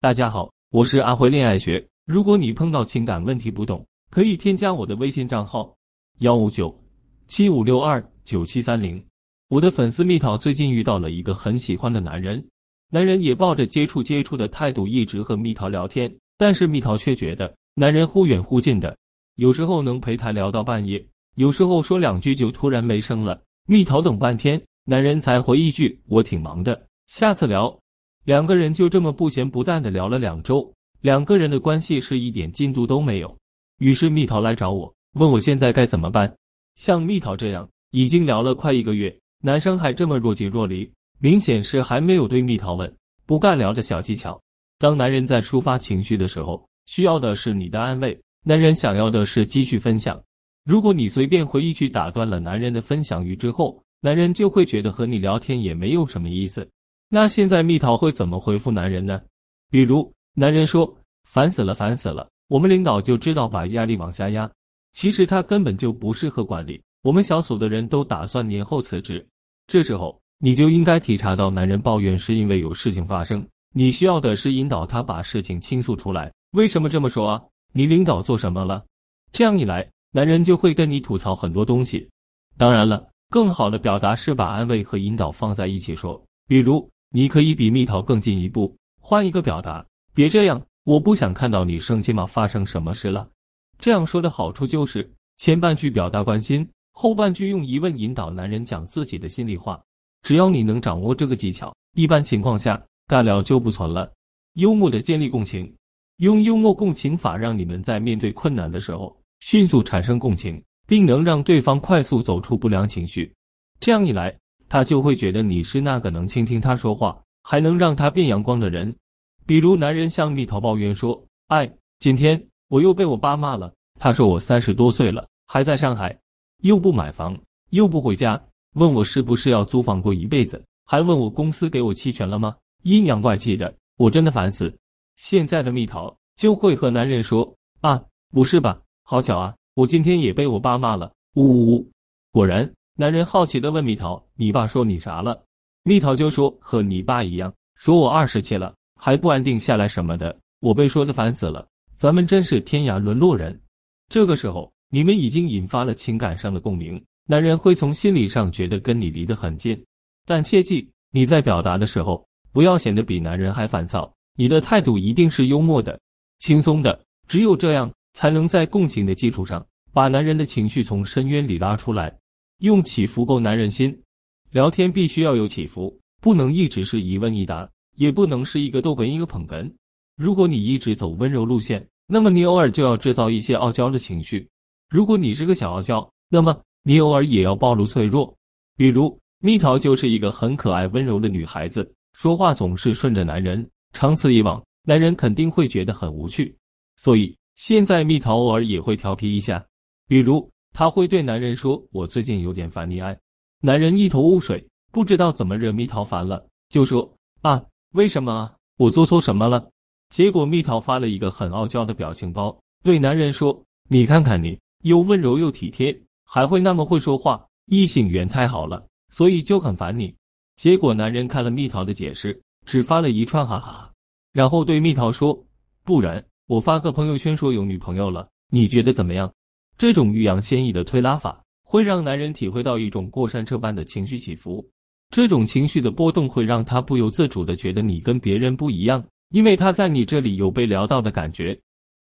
大家好，我是阿辉恋爱学。如果你碰到情感问题不懂，可以添加我的微信账号幺五九七五六二九七三零。我的粉丝蜜桃最近遇到了一个很喜欢的男人，男人也抱着接触接触的态度一直和蜜桃聊天，但是蜜桃却觉得男人忽远忽近的，有时候能陪她聊到半夜，有时候说两句就突然没声了。蜜桃等半天，男人才回一句：“我挺忙的，下次聊。”两个人就这么不咸不淡的聊了两周，两个人的关系是一点进度都没有。于是蜜桃来找我，问我现在该怎么办。像蜜桃这样已经聊了快一个月，男生还这么若即若离，明显是还没有对蜜桃问不尬聊的小技巧。当男人在抒发情绪的时候，需要的是你的安慰；男人想要的是继续分享。如果你随便回一句打断了男人的分享欲之后，男人就会觉得和你聊天也没有什么意思。那现在蜜桃会怎么回复男人呢？比如男人说烦死了，烦死了，我们领导就知道把压力往下压，其实他根本就不适合管理，我们小组的人都打算年后辞职。这时候你就应该体察到男人抱怨是因为有事情发生，你需要的是引导他把事情倾诉出来。为什么这么说啊？你领导做什么了？这样一来，男人就会跟你吐槽很多东西。当然了，更好的表达是把安慰和引导放在一起说，比如。你可以比蜜桃更进一步，换一个表达，别这样，我不想看到你生气吗？发生什么事了？这样说的好处就是前半句表达关心，后半句用疑问引导男人讲自己的心里话。只要你能掌握这个技巧，一般情况下尬聊就不存了。幽默的建立共情，用幽默共情法让你们在面对困难的时候迅速产生共情，并能让对方快速走出不良情绪。这样一来。他就会觉得你是那个能倾听他说话，还能让他变阳光的人。比如，男人向蜜桃抱怨说：“哎，今天我又被我爸骂了。他说我三十多岁了，还在上海，又不买房，又不回家，问我是不是要租房过一辈子，还问我公司给我期权了吗？阴阳怪气的，我真的烦死。”现在的蜜桃就会和男人说：“啊，不是吧？好巧啊，我今天也被我爸骂了。”呜呜呜，果然。男人好奇的问蜜桃：“你爸说你啥了？”蜜桃就说：“和你爸一样，说我二十七了还不安定下来什么的，我被说的烦死了。咱们真是天涯沦落人。”这个时候，你们已经引发了情感上的共鸣，男人会从心理上觉得跟你离得很近。但切记，你在表达的时候不要显得比男人还烦躁，你的态度一定是幽默的、轻松的，只有这样才能在共情的基础上把男人的情绪从深渊里拉出来。用起伏勾男人心，聊天必须要有起伏，不能一直是一问一答，也不能是一个逗哏一个捧哏。如果你一直走温柔路线，那么你偶尔就要制造一些傲娇的情绪；如果你是个小傲娇，那么你偶尔也要暴露脆弱。比如蜜桃就是一个很可爱温柔的女孩子，说话总是顺着男人，长此以往，男人肯定会觉得很无趣。所以现在蜜桃偶尔也会调皮一下，比如。他会对男人说：“我最近有点烦你爱。”男人一头雾水，不知道怎么惹蜜桃烦了，就说：“啊，为什么啊？我做错什么了？”结果蜜桃发了一个很傲娇的表情包，对男人说：“你看看你，又温柔又体贴，还会那么会说话，异性缘太好了，所以就很烦你。”结果男人看了蜜桃的解释，只发了一串哈哈哈，然后对蜜桃说：“不然我发个朋友圈说有女朋友了，你觉得怎么样？”这种欲扬先抑的推拉法，会让男人体会到一种过山车般的情绪起伏。这种情绪的波动会让他不由自主的觉得你跟别人不一样，因为他在你这里有被聊到的感觉。